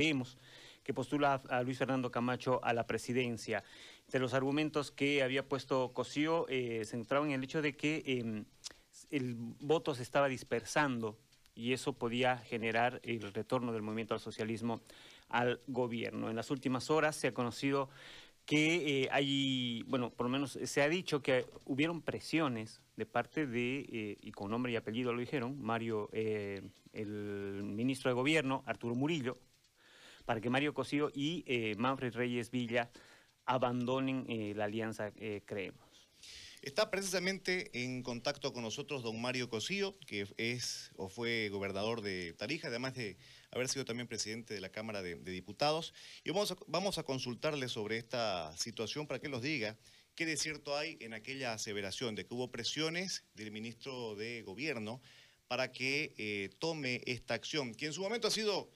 Vemos que postula a Luis Fernando Camacho a la presidencia. De los argumentos que había puesto Cosío eh, se centraban en el hecho de que em, el voto se estaba dispersando y eso podía generar el retorno del movimiento al socialismo al gobierno. En las últimas horas se ha conocido que eh, hay, bueno, por lo menos se ha dicho que hubieron presiones de parte de, eh, y con nombre y apellido lo dijeron, Mario, el ministro de Gobierno, Arturo Murillo, para que Mario Cosío y eh, Manfred Reyes Villa abandonen eh, la alianza eh, Creemos. Está precisamente en contacto con nosotros don Mario Cosío, que es o fue gobernador de Tarija, además de haber sido también presidente de la Cámara de, Diputados. Y vamos a, vamos consultarle sobre esta situación para que nos diga qué de cierto hay en aquella aseveración de que hubo presiones del ministro de Gobierno para que tome esta acción, que en su momento ha sido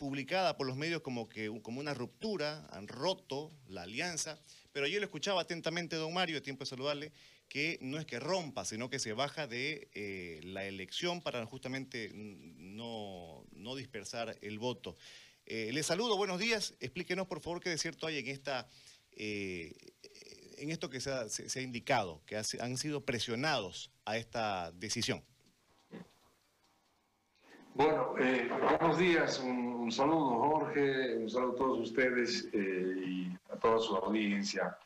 publicada por los medios como, que, como una ruptura, han roto la alianza, pero yo le escuchaba atentamente, don Mario, tiempo de saludarle, que no es que rompa, sino que se baja de eh, la elección para justamente no, no dispersar el voto. Eh, le saludo, buenos días, explíquenos por favor qué de cierto hay en esta... en esto que se ha, se ha indicado, que han sido presionados a esta decisión. Bueno, eh, buenos días, un, saludo Jorge, un saludo a todos ustedes eh, y a toda su audiencia.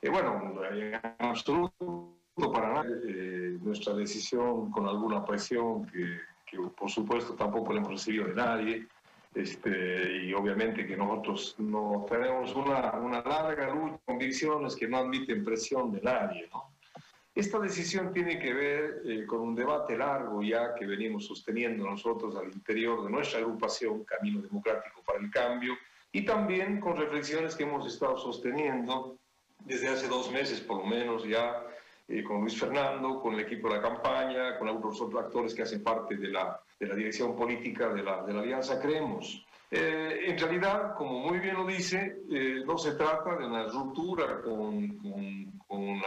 Eh, bueno, en absoluto para nadie nuestra decisión con alguna presión que, por supuesto tampoco la hemos recibido de nadie. Este, y obviamente que nosotros no tenemos una, una larga lucha, convicciones que no admiten presión de nadie, ¿no? Esta decisión tiene que ver eh, con un debate largo ya que venimos sosteniendo nosotros al interior de nuestra agrupación Camino Democrático para el Cambio y también con reflexiones que hemos estado sosteniendo desde hace dos meses por lo menos ya eh, con Luis Fernando, con el equipo de la campaña, con algunos otros actores que hacen parte de la, de la dirección política de la, de la Alianza Creemos. Eh, en realidad, como muy bien lo dice, no se trata de una ruptura con, con, con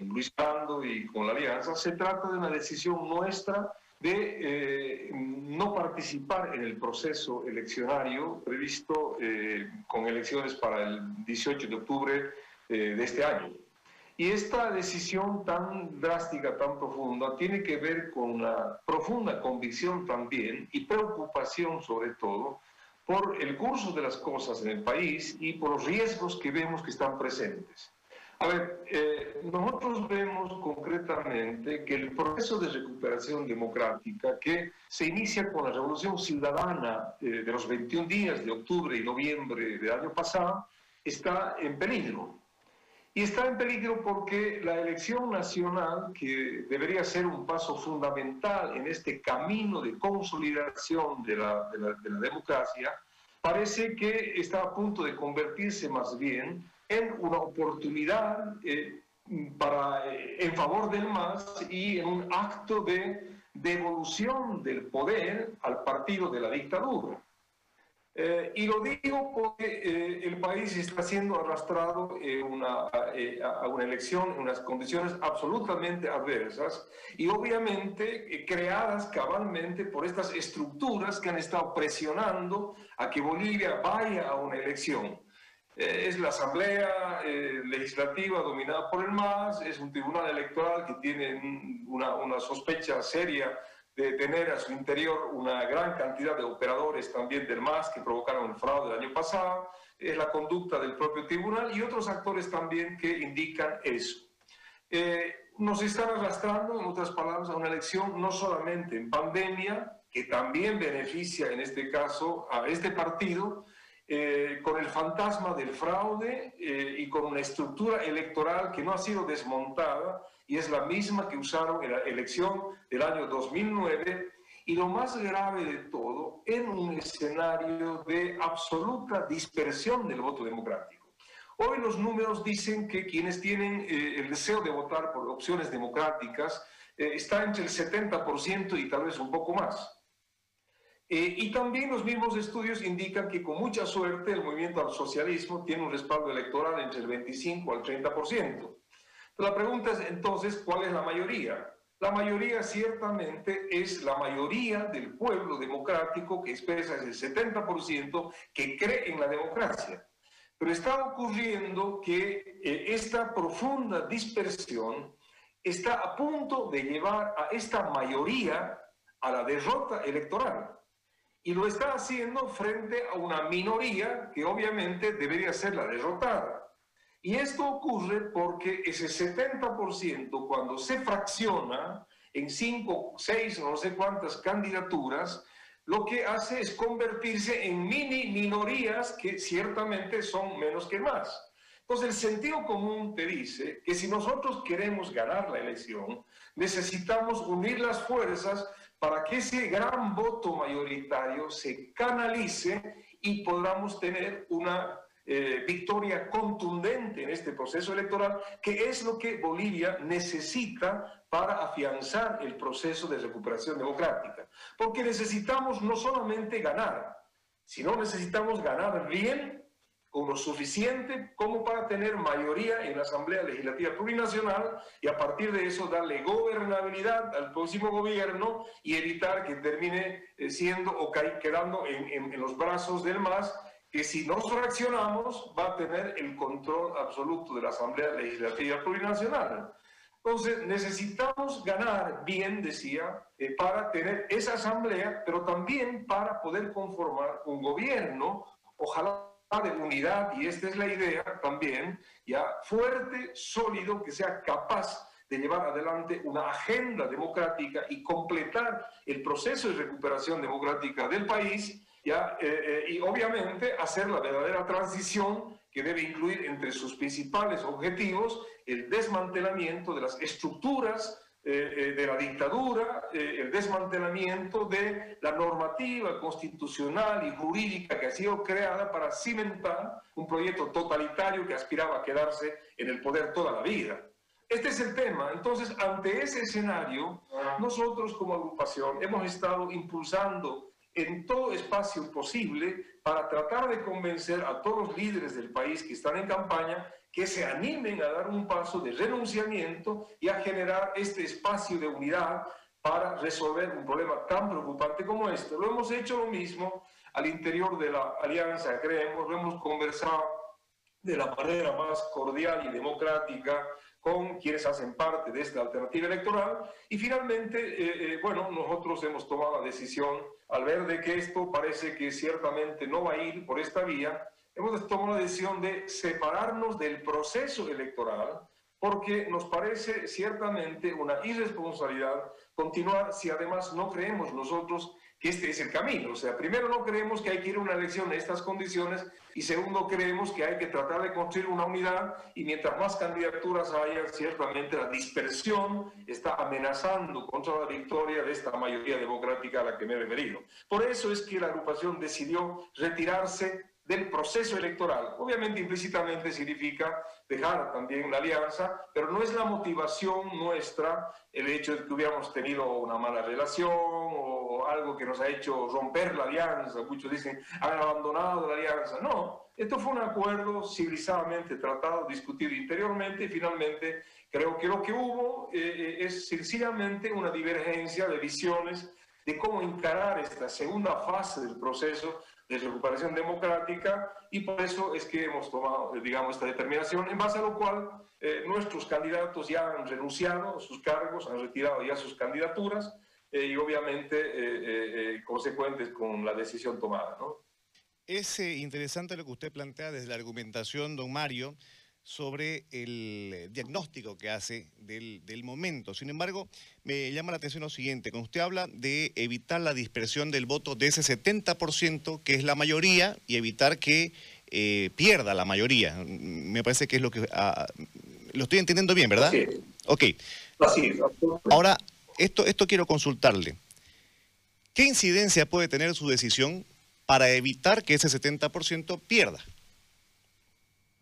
Luis Pando y con la Alianza, se trata de una decisión nuestra de eh, no participar en el proceso eleccionario previsto eh, con elecciones para el 18 de octubre eh, de este año. Y esta decisión tan drástica, tan profunda, tiene que ver con una profunda convicción también y preocupación sobre todo por el curso de las cosas en el país y por los riesgos que vemos que están presentes. A ver, eh, nosotros vemos concretamente que el proceso de recuperación democrática que se inicia con la revolución ciudadana eh, de los 21 días de octubre y noviembre del año pasado está en peligro. Y está en peligro porque la elección nacional, que debería ser un paso fundamental en este camino de consolidación de la, de la democracia, parece que está a punto de convertirse más bien en una oportunidad eh, para, eh, en favor del MAS y en un acto de devolución del poder al partido de la dictadura. Eh, y lo digo porque el país está siendo arrastrado una, a una elección en unas condiciones absolutamente adversas y obviamente creadas cabalmente por estas estructuras que han estado presionando a que Bolivia vaya a una elección. Eh, es la Asamblea eh, Legislativa dominada por el MAS, es un tribunal electoral que tiene una, una, sospecha seria de tener a su interior una gran cantidad de operadores también del MAS que provocaron el fraude del año pasado, es la conducta del propio tribunal y otros actores también que indican eso. Eh, nos están arrastrando, en otras palabras, a una elección no solamente en pandemia, que también beneficia en este caso a este partido, eh, con el fantasma del fraude eh, y con una estructura electoral que no ha sido desmontada y es la misma que usaron en la elección del año 2009 y lo más grave de todo, en un escenario de absoluta dispersión del voto democrático. Hoy los números dicen que quienes tienen eh, el deseo de votar por opciones democráticas está entre el 70% y tal vez un poco más. Eh, y también los mismos estudios indican que con mucha suerte el movimiento al socialismo tiene un respaldo electoral entre el 25 al 30%. Pero la pregunta es entonces, ¿cuál es la mayoría? La mayoría ciertamente es la mayoría del pueblo democrático que expresa el 70% que cree en la democracia. Pero está ocurriendo que eh, esta profunda dispersión está a punto de llevar a esta mayoría a la derrota electoral. Y lo está haciendo frente a una minoría que obviamente debería ser la derrotada. Y esto ocurre porque ese 70% cuando se fracciona en 5, 6, no sé cuántas candidaturas, lo que hace es convertirse en mini minorías que ciertamente son menos que más. Entonces el sentido común te dice que si nosotros queremos ganar la elección, necesitamos unir las fuerzas para que ese gran voto mayoritario se canalice y podamos tener una eh, victoria contundente en este proceso electoral, que es lo que Bolivia necesita para afianzar el proceso de recuperación democrática. Porque necesitamos no solamente ganar, sino necesitamos ganar bien con lo suficiente como para tener mayoría en la Asamblea Legislativa Plurinacional y a partir de eso darle gobernabilidad al próximo gobierno y evitar que termine eh, siendo o quedando en, en los brazos del MAS que si no reaccionamos va a tener el control absoluto de la Asamblea Legislativa Plurinacional. Entonces, necesitamos ganar bien, decía, eh, para tener esa asamblea, pero también para poder conformar un gobierno, ojalá de unidad, y esta es la idea también, ya fuerte, sólido, que sea capaz de llevar adelante una agenda democrática y completar el proceso de recuperación democrática del país ¿ya? Eh, eh, y obviamente hacer la verdadera transición que debe incluir entre sus principales objetivos el desmantelamiento de las estructuras eh, de la dictadura, el desmantelamiento de la normativa constitucional y jurídica que ha sido creada para cimentar un proyecto totalitario que aspiraba a quedarse en el poder toda la vida. Este es el tema. Entonces, ante ese escenario, nosotros como agrupación hemos estado impulsando en todo espacio posible para tratar de convencer a todos los líderes del país que están en campaña que se animen a dar un paso de renunciamiento y a generar este espacio de unidad para resolver un problema tan preocupante como este. Lo hemos hecho lo mismo al interior de la alianza, creemos, lo hemos conversado de la manera más cordial y democrática con quienes hacen parte de esta alternativa electoral. Y finalmente, eh, eh, bueno, nosotros hemos tomado la decisión, al ver de que esto parece que ciertamente no va a ir por esta vía, hemos tomado la decisión de separarnos del proceso electoral porque nos parece ciertamente una irresponsabilidad continuar si además no creemos nosotros que este es el camino. O sea, primero no creemos que hay que ir a una elección en estas condiciones y segundo creemos que hay que tratar de construir una unidad y mientras más candidaturas haya, ciertamente la dispersión está amenazando contra la victoria de esta mayoría democrática a la que me he referido. Por eso es que la agrupación decidió retirarse del proceso electoral. Obviamente implícitamente significa dejar también la alianza, pero no es la motivación nuestra el hecho de que hubiéramos tenido una mala relación o algo que nos ha hecho romper la alianza. Muchos dicen, han abandonado la alianza. No, esto fue un acuerdo civilizadamente tratado, discutido interiormente y finalmente creo que lo que hubo eh, eh, es sencillamente una divergencia de visiones de cómo encarar esta segunda fase del proceso de recuperación democrática y por eso es que hemos tomado, digamos, esta determinación, en base a lo cual eh, nuestros candidatos ya han renunciado a sus cargos, han retirado ya sus candidaturas eh, y obviamente eh, consecuentes con la decisión tomada. ¿no? Es interesante lo que usted plantea desde la argumentación, don Mario, sobre el diagnóstico que hace del, momento. Sin embargo, me llama la atención lo siguiente, cuando usted habla de evitar la dispersión del voto de ese 70%, que es la mayoría, y evitar que eh, pierda la mayoría. Me parece que es lo que... Ah, lo estoy entendiendo bien, ¿verdad? Sí. Ok. Así Ahora, esto, esto quiero consultarle. ¿Qué incidencia puede tener su decisión para evitar que ese 70% pierda?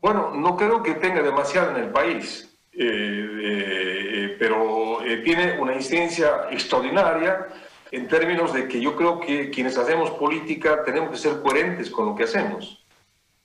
Bueno, no creo que tenga demasiado en el país, eh, eh, pero eh, tiene una incidencia extraordinaria en términos de que yo creo que quienes hacemos política tenemos que ser coherentes con lo que hacemos.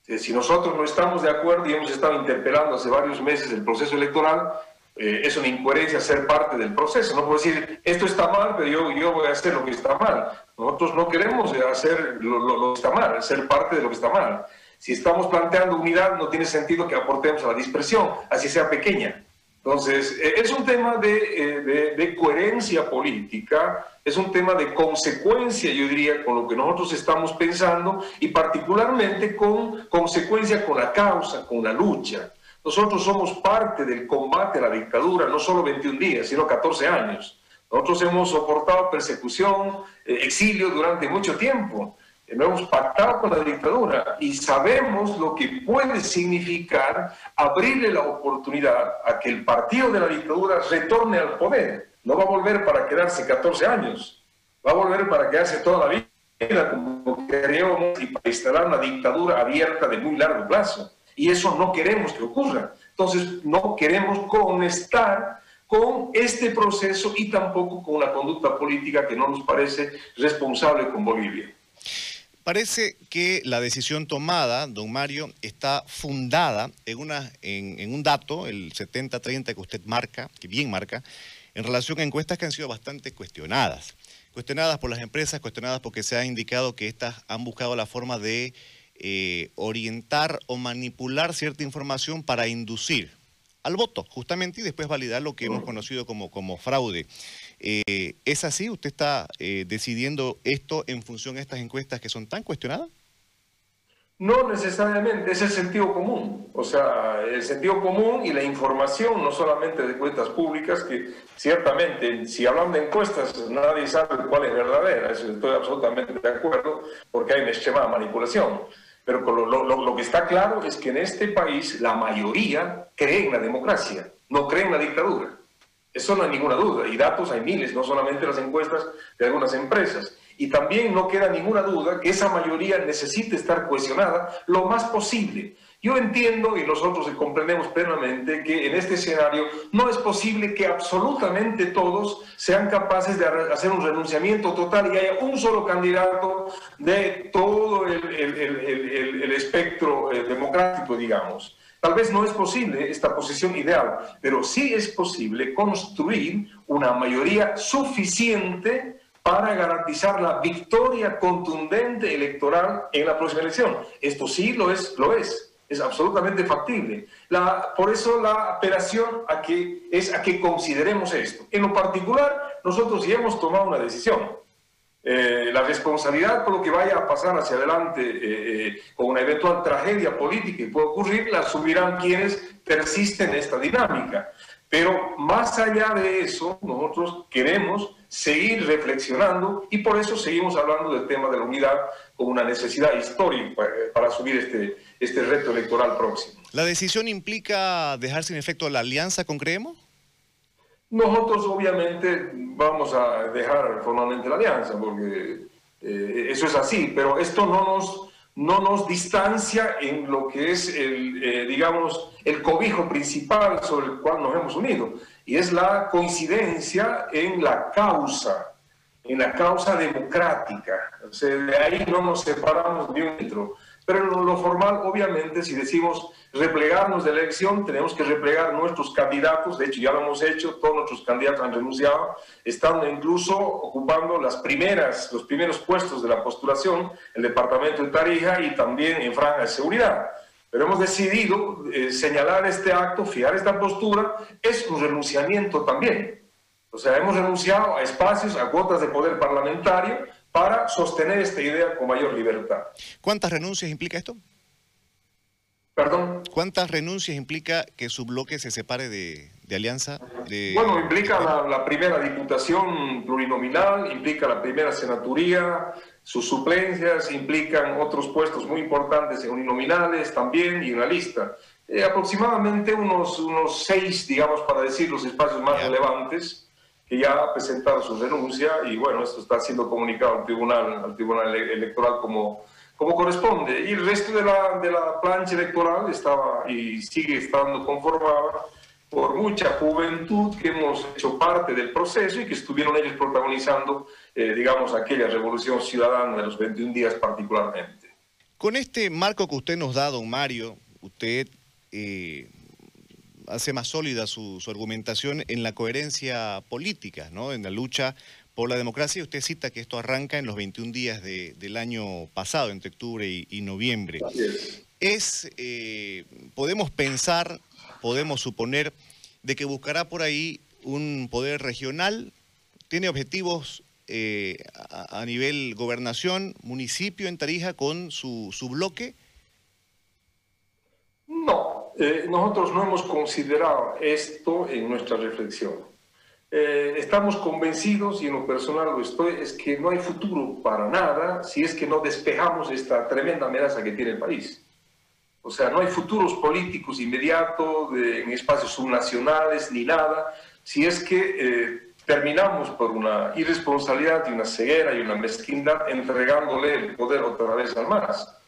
Si nosotros no estamos de acuerdo y hemos estado interpelando hace varios meses el proceso electoral, es una incoherencia ser parte del proceso. No puedo decir, esto está mal, pero yo, yo voy a hacer lo que está mal. Nosotros no queremos hacer lo, que está mal, ser parte de lo que está mal. Si estamos planteando unidad, no tiene sentido que aportemos a la dispersión, así sea pequeña. Entonces, e, es un tema de, eh, de, coherencia política, es un tema de consecuencia, yo diría, con lo que nosotros estamos pensando y particularmente con consecuencia con la causa, con la lucha. Nosotros somos parte del combate a la dictadura, no solo 21 días, sino 14 años. Nosotros hemos soportado persecución, eh, exilio durante mucho tiempo. No hemos pactado con la dictadura y sabemos lo que puede significar abrirle la oportunidad a que el partido de la dictadura retorne al poder. No va a volver para quedarse 14 años, va a volver para quedarse toda la vida, como queríamos, y para instalar una dictadura abierta de muy largo plazo. Y eso no queremos que ocurra. Entonces, no queremos conectar con este proceso y tampoco con una conducta política que no nos parece responsable con Bolivia. Parece que la decisión tomada, don Mario, está fundada en, una, en, un dato, el 70-30 que usted marca, que bien marca, en relación a encuestas que han sido bastante cuestionadas. Cuestionadas por las empresas, cuestionadas porque se ha indicado que estas han buscado la forma de eh, orientar o manipular cierta información para inducir al voto, justamente, y después validar lo que hemos conocido como, como fraude. Eh, ¿Es así? ¿Usted está eh, decidiendo esto en función de estas encuestas que son tan cuestionadas? No necesariamente, es el sentido común. O sea, el sentido común y la información, no solamente de cuentas públicas, que ciertamente, si hablan de encuestas, nadie sabe cuál es verdadera. Eso estoy absolutamente de acuerdo, porque hay una esquema de manipulación. Pero lo, lo, que está claro es que en este país la mayoría cree en la democracia, no cree en la dictadura. Eso no hay ninguna duda. Y datos hay miles, no solamente las encuestas de algunas empresas. Y también no queda ninguna duda que esa mayoría necesita estar cohesionada lo más posible. Yo entiendo y nosotros comprendemos plenamente que en este escenario no es posible que absolutamente todos sean capaces de hacer un renunciamiento total y haya un solo candidato de todo el, el, espectro eh, democrático, digamos. Tal vez no es posible esta posición ideal, pero sí es posible construir una mayoría suficiente para garantizar la victoria contundente electoral en la próxima elección. Esto sí lo es, lo es es absolutamente factible. Por eso la apelación a que, es a que consideremos esto. En lo particular, nosotros ya hemos tomado una decisión. Eh, la responsabilidad por lo que vaya a pasar hacia adelante eh, eh, con una eventual tragedia política que puede ocurrir, la asumirán quienes persisten en esta dinámica. Pero más allá de eso, nosotros queremos seguir reflexionando y por eso seguimos hablando del tema de la unidad como una necesidad histórica para asumir este, este reto electoral próximo. ¿La decisión implica dejar sin efecto la alianza con Creemos? Nosotros obviamente vamos a dejar formalmente la alianza, porque eh, eso es así, pero esto no nos, no nos distancia en lo que es el, eh, digamos, el cobijo principal sobre el cual nos hemos unido, y es la coincidencia en la causa, en la causa democrática. De ahí no nos separamos de un. Pero en lo formal, obviamente, si decimos replegarnos de la elección, tenemos que replegar nuestros candidatos, de hecho ya lo hemos hecho, todos nuestros candidatos han renunciado, están incluso ocupando las primeras, los primeros puestos de la postulación, el departamento de Tarija y también en franja de seguridad. Pero hemos decidido eh, señalar este acto, fijar esta postura, es un renunciamiento también. O sea, hemos renunciado a espacios, a cuotas de poder parlamentario, para sostener esta idea con mayor libertad. ¿Cuántas renuncias implica esto? ¿Perdón? ¿Cuántas renuncias implica que su bloque se separe de, alianza? bueno, implica la, primera diputación plurinominal, implica la primera senaturía, sus suplencias, implican otros puestos muy importantes en uninominales también y en la lista. Eh, aproximadamente unos, unos seis, digamos, para decir los espacios más relevantes que ya ha presentado su renuncia y bueno, esto está siendo comunicado al Tribunal, al tribunal Electoral como, como corresponde. Y el resto de la, de la plancha electoral estaba y sigue estando conformada por mucha juventud que hemos hecho parte del proceso y que estuvieron ellos protagonizando, eh, digamos, aquella revolución ciudadana de los 21 días particularmente. Con este marco que usted nos da, don Mario, usted eh, hace más sólida su, argumentación en la coherencia política, ¿no? en la lucha por la democracia. Usted cita que esto arranca en los 21 días del año pasado, entre octubre y, noviembre. Es, eh, podemos pensar, podemos suponer, de que buscará por ahí un poder regional, tiene objetivos eh, a, nivel gobernación, municipio en Tarija con su, su bloque. Eh, nosotros no hemos considerado esto en nuestra reflexión. Eh, estamos convencidos, y en lo personal lo estoy, es que no hay futuro para nada si es que no despejamos esta tremenda amenaza que tiene el país. O sea, no hay futuros políticos inmediatos en espacios subnacionales ni nada, si es que eh, terminamos por una irresponsabilidad y una ceguera y una mezquindad entregándole el poder otra vez al MAS.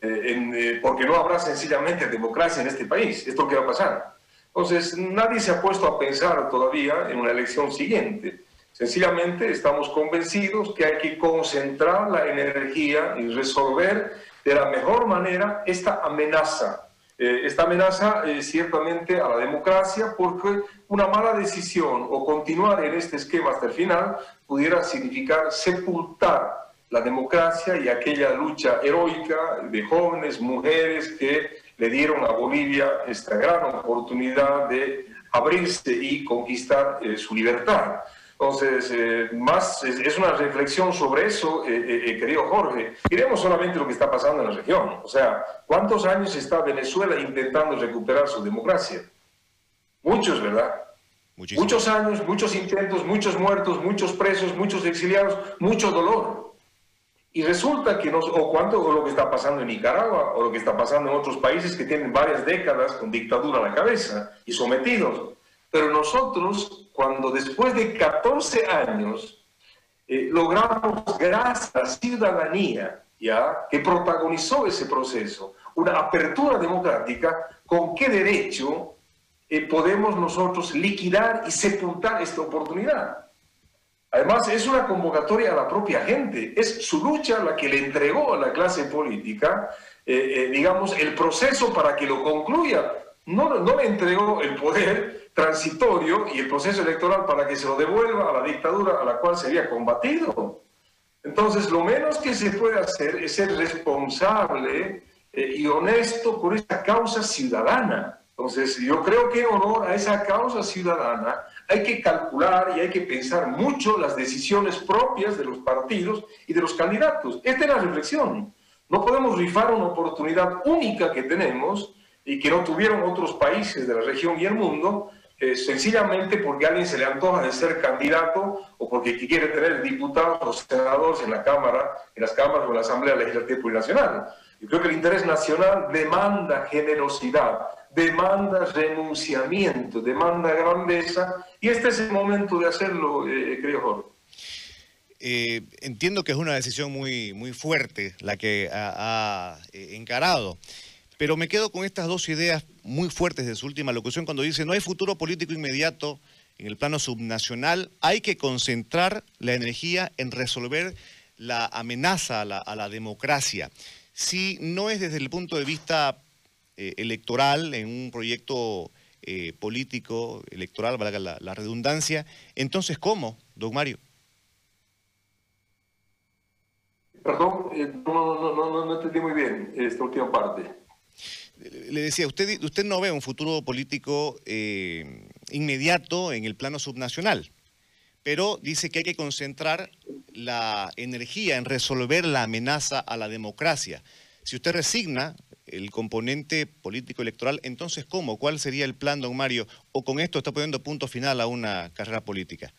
Eh, eh, porque no habrá sencillamente democracia en este país. Esto que va a pasar. Entonces, nadie se ha puesto a pensar todavía en una elección siguiente. Sencillamente estamos convencidos que hay que concentrar la energía y resolver de la mejor manera esta amenaza. Eh, esta amenaza ciertamente a la democracia porque una mala decisión o continuar en este esquema hasta el final pudiera significar sepultar la democracia y aquella lucha heroica de jóvenes, mujeres que le dieron a Bolivia esta gran oportunidad de abrirse y conquistar eh, su libertad. Entonces, eh, más es, una reflexión sobre eso, eh, querido Jorge. Miremos solamente lo que está pasando en la región. O sea, ¿cuántos años está Venezuela intentando recuperar su democracia? Muchos, ¿verdad? Muchos años, muchos intentos, muchos muertos, muchos presos, muchos exiliados, mucho dolor. Y resulta que, nos, o cuánto o lo que está pasando en Nicaragua, o lo que está pasando en otros países que tienen varias décadas con dictadura a la cabeza y sometidos. Pero nosotros, cuando después de 14 años eh, logramos, gracias a la ciudadanía, ¿ya? que protagonizó ese proceso, una apertura democrática, ¿con qué derecho eh, podemos nosotros liquidar y sepultar esta oportunidad? Además, es una convocatoria a la propia gente, es su lucha la que le entregó a la clase política, eh, eh, digamos, el proceso para que lo concluya. No, le entregó el poder transitorio y el proceso electoral para que se lo devuelva a la dictadura a la cual se había combatido. Entonces, lo menos que se puede hacer es ser responsable eh, y honesto por esta causa ciudadana. Entonces, yo creo que en honor a esa causa ciudadana hay que calcular y hay que pensar mucho las decisiones propias de los partidos y de los candidatos. Esta es la reflexión. No podemos rifar una oportunidad única que tenemos y que no tuvieron otros países de la región y el mundo, eh, sencillamente porque a alguien se le antoja de ser candidato o porque quiere tener diputados o senadores en la Cámara, en las cámaras o en la Asamblea Legislativa Plurinacional. Yo creo que el interés nacional demanda generosidad, demanda renunciamiento, demanda grandeza, y este es el momento de hacerlo, eh, querido Jorge. Eh, entiendo que es una decisión muy, muy fuerte la que ha, eh, encarado, pero me quedo con estas dos ideas muy fuertes de su última locución cuando dice no hay futuro político inmediato en el plano subnacional, hay que concentrar la energía en resolver la amenaza a la democracia. Si no es desde el punto de vista eh, electoral, en un proyecto eh, político, electoral, valga la, redundancia. Entonces, ¿cómo, don Mario? Perdón, eh, no, no, no, entendí muy bien esta última parte. Le decía, usted, usted no ve un futuro político inmediato en el plano subnacional, pero dice que hay que concentrar la energía en resolver la amenaza a la democracia. Si usted resigna el componente político electoral, entonces ¿cómo? ¿Cuál sería el plan, don Mario? ¿O con esto está poniendo punto final a una carrera política?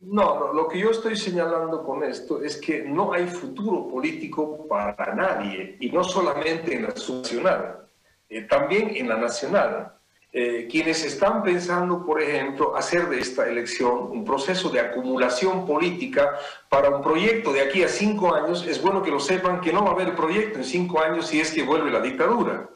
No, lo que yo estoy señalando con esto es que no hay futuro político para nadie, y no solamente en la subnacional, eh, también en la nacional. Eh, quienes están pensando, por ejemplo, hacer de esta elección un proceso de acumulación política para un proyecto de aquí a cinco años, es bueno que lo sepan que no va a haber proyecto en cinco años si es que vuelve la dictadura.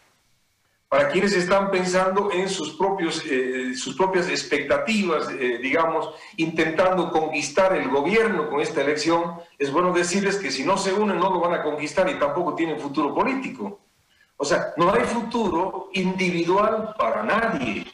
Para quienes están pensando en sus, propios, eh, sus propias expectativas, eh, digamos, intentando conquistar el gobierno con esta elección, es bueno decirles que si no se unen no lo van a conquistar y tampoco tienen futuro político. O sea, no hay futuro individual para nadie.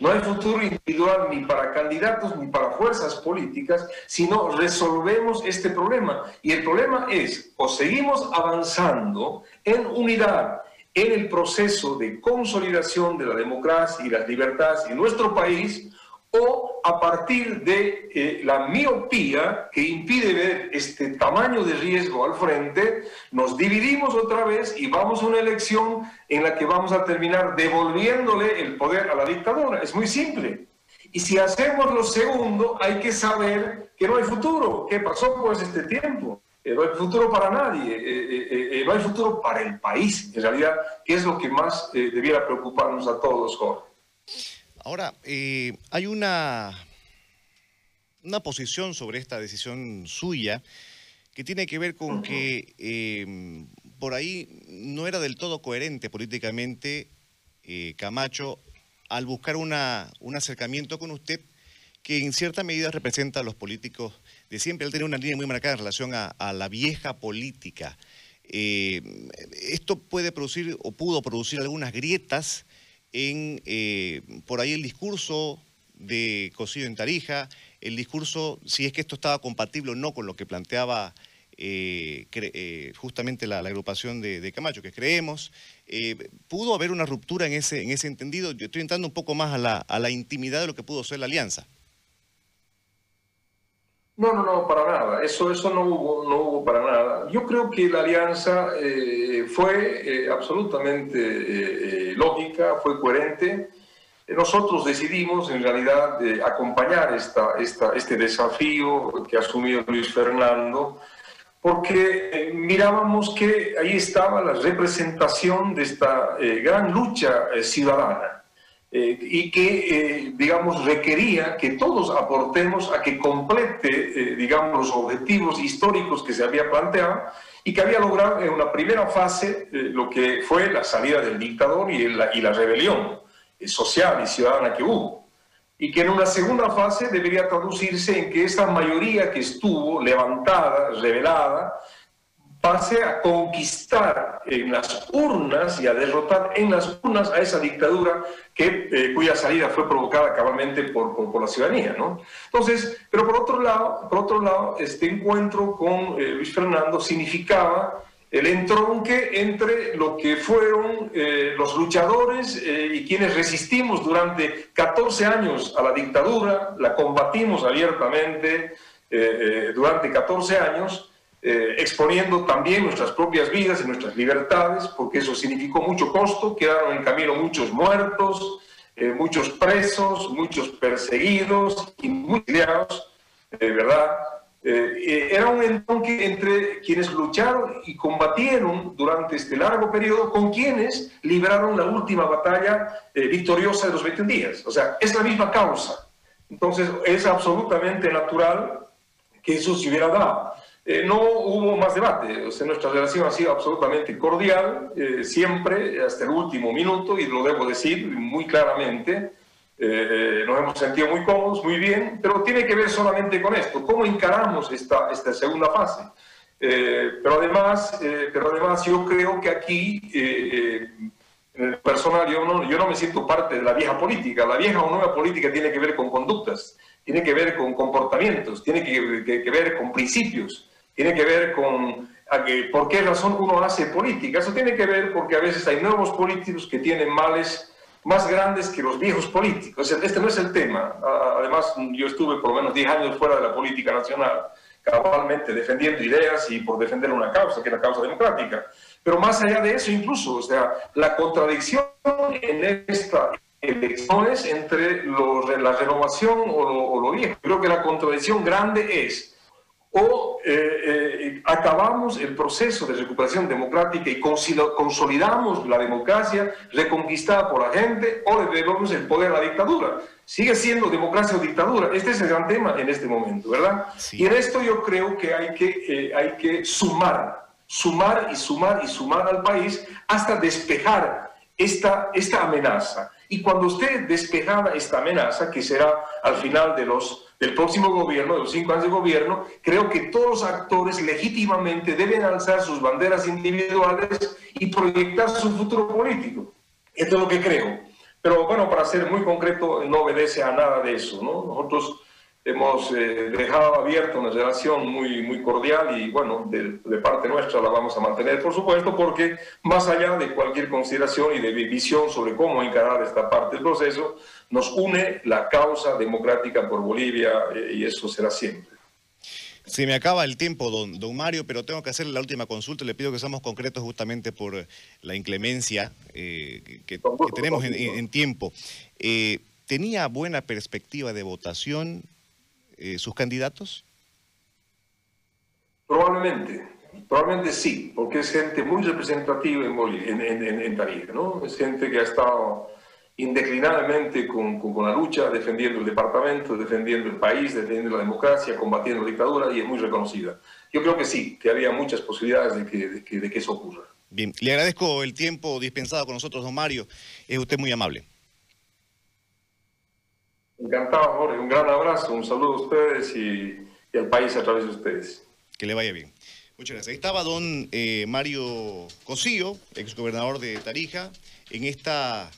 No hay futuro individual ni para candidatos ni para fuerzas políticas si no resolvemos este problema. Y el problema es, o seguimos avanzando en unidad en el proceso de consolidación de la democracia y las libertades en nuestro país, o a partir de eh, la miopía que impide ver este tamaño de riesgo al frente, nos dividimos otra vez y vamos a una elección en la que vamos a terminar devolviéndole el poder a la dictadura. Es muy simple. Y si hacemos lo segundo, hay que saber que no hay futuro. ¿Qué pasó pues este tiempo? Eh, no hay futuro para nadie, eh, no hay futuro para el país, en realidad, que es lo que más debiera preocuparnos a todos, Jorge. Ahora, eh, hay una, una posición sobre esta decisión suya que tiene que ver con que em, por ahí no era del todo coherente políticamente eh, Camacho al buscar una, un acercamiento con usted que en cierta medida representa a los políticos de siempre. Él tenía una línea muy marcada en relación a, la vieja política. Eh, esto puede producir o pudo producir algunas grietas en eh, por ahí el discurso de Cosío en Tarija, el discurso, si es que esto estaba compatible o no con lo que planteaba eh, eh, justamente la, agrupación de, Camacho, que creemos, ¿pudo haber una ruptura en ese, en ese entendido? Yo estoy entrando un poco más a la, a la intimidad de lo que pudo ser la alianza. No, no, no, para nada. Eso, eso no, hubo, no hubo para nada. Yo creo que la alianza eh, fue eh, absolutamente eh, lógica, fue coherente. Nosotros decidimos en realidad acompañar esta, esta, este desafío que ha asumido Luis Fernando, porque mirábamos que ahí estaba la representación de esta gran lucha ciudadana eh, y que, eh, digamos, requería que todos aportemos a que complete, eh, digamos, los objetivos históricos que se había planteado y que había logrado en una primera fase lo que fue la salida del dictador y la, y la rebelión social y ciudadana que hubo. Y que en una segunda fase debería traducirse en que esa mayoría que estuvo levantada, revelada, pase a conquistar en las urnas y a derrotar en las urnas a esa dictadura que, eh, cuya salida fue provocada cabalmente por, por, la ciudadanía. ¿no? Entonces, pero por otro lado, por otro lado este encuentro con eh, Luis Fernando significaba el entronque entre lo que fueron eh, los luchadores y quienes resistimos durante 14 años a la dictadura, la combatimos abiertamente durante 14 años, eh, exponiendo también nuestras propias vidas y nuestras libertades, porque eso significó mucho costo, quedaron en camino muchos muertos, eh, muchos presos, muchos perseguidos y muchos de ¿verdad? Eh, era un entronque entre quienes lucharon y combatieron durante este largo periodo con quienes libraron la última batalla victoriosa de los 21 días. O sea, es la misma causa. Entonces, es absolutamente natural que eso se hubiera dado. Eh, no hubo más debate, o sea, nuestra relación ha sido absolutamente cordial, eh, siempre, hasta el último minuto, y lo debo decir muy claramente, eh, nos hemos sentido muy cómodos, muy bien, pero tiene que ver solamente con esto, cómo encaramos esta, esta segunda fase. pero, además, pero además yo creo que aquí, en el personal, yo no, yo no me siento parte de la vieja política, la vieja o nueva política tiene que ver con conductas, tiene que ver con comportamientos, tiene que, que ver con principios tiene que ver con por qué razón uno hace política. Eso tiene que ver porque a veces hay nuevos políticos que tienen males más grandes que los viejos políticos. Este no es el tema. Además, yo estuve por lo menos 10 años fuera de la política nacional, cabalmente defendiendo ideas y por defender una causa, que es la causa democrática. Pero más allá de eso, incluso, o sea, la contradicción en esta elecciones entre la renovación o lo, o lo viejo. Creo que la contradicción grande es o eh, eh, acabamos el proceso de recuperación democrática y consolidamos la democracia reconquistada por la gente o le devolvemos el poder a la dictadura. Sigue siendo democracia o dictadura. Este es el gran tema en este momento, ¿verdad? Y en esto yo creo que hay que, eh, hay que sumar, sumar y sumar y sumar al país hasta despejar esta, esta amenaza. Y cuando usted despejada esta amenaza, que será al final de los del próximo gobierno, de los cinco años de gobierno, creo que todos los actores legítimamente deben alzar sus banderas individuales y proyectar su futuro político. Esto es lo que creo. Pero bueno, para ser muy concreto, no obedece a nada de eso. ¿no? Nosotros hemos eh, dejado abierta una relación muy, muy cordial y bueno, de, de, parte nuestra la vamos a mantener, por supuesto, porque más allá de cualquier consideración y de visión sobre cómo encarar esta parte del proceso, nos une la causa democrática por Bolivia eh, y eso será siempre. Se me acaba el tiempo, don, don, Mario, pero tengo que hacerle la última consulta. Le pido que seamos concretos justamente por la inclemencia eh, que, que, tenemos en, en tiempo. Eh, ¿Tenía buena perspectiva de votación eh, sus candidatos? Probablemente, probablemente sí, porque es gente muy representativa en, Bolivia, en, en, en Tarija, ¿no? Es gente que ha estado indeclinadamente con, con, con, la lucha, defendiendo el departamento, defendiendo el país, defendiendo la democracia, combatiendo la dictadura y es muy reconocida. Yo creo que sí, que había muchas posibilidades de que, de que, de que eso ocurra. Bien, le agradezco el tiempo dispensado con nosotros, don Mario. Es usted muy amable. Encantado, Jorge. Un gran abrazo, un saludo a ustedes y, y al país a través de ustedes. Que le vaya bien. Muchas gracias. Ahí estaba don eh, Mario Cosío, exgobernador de Tarija, en esta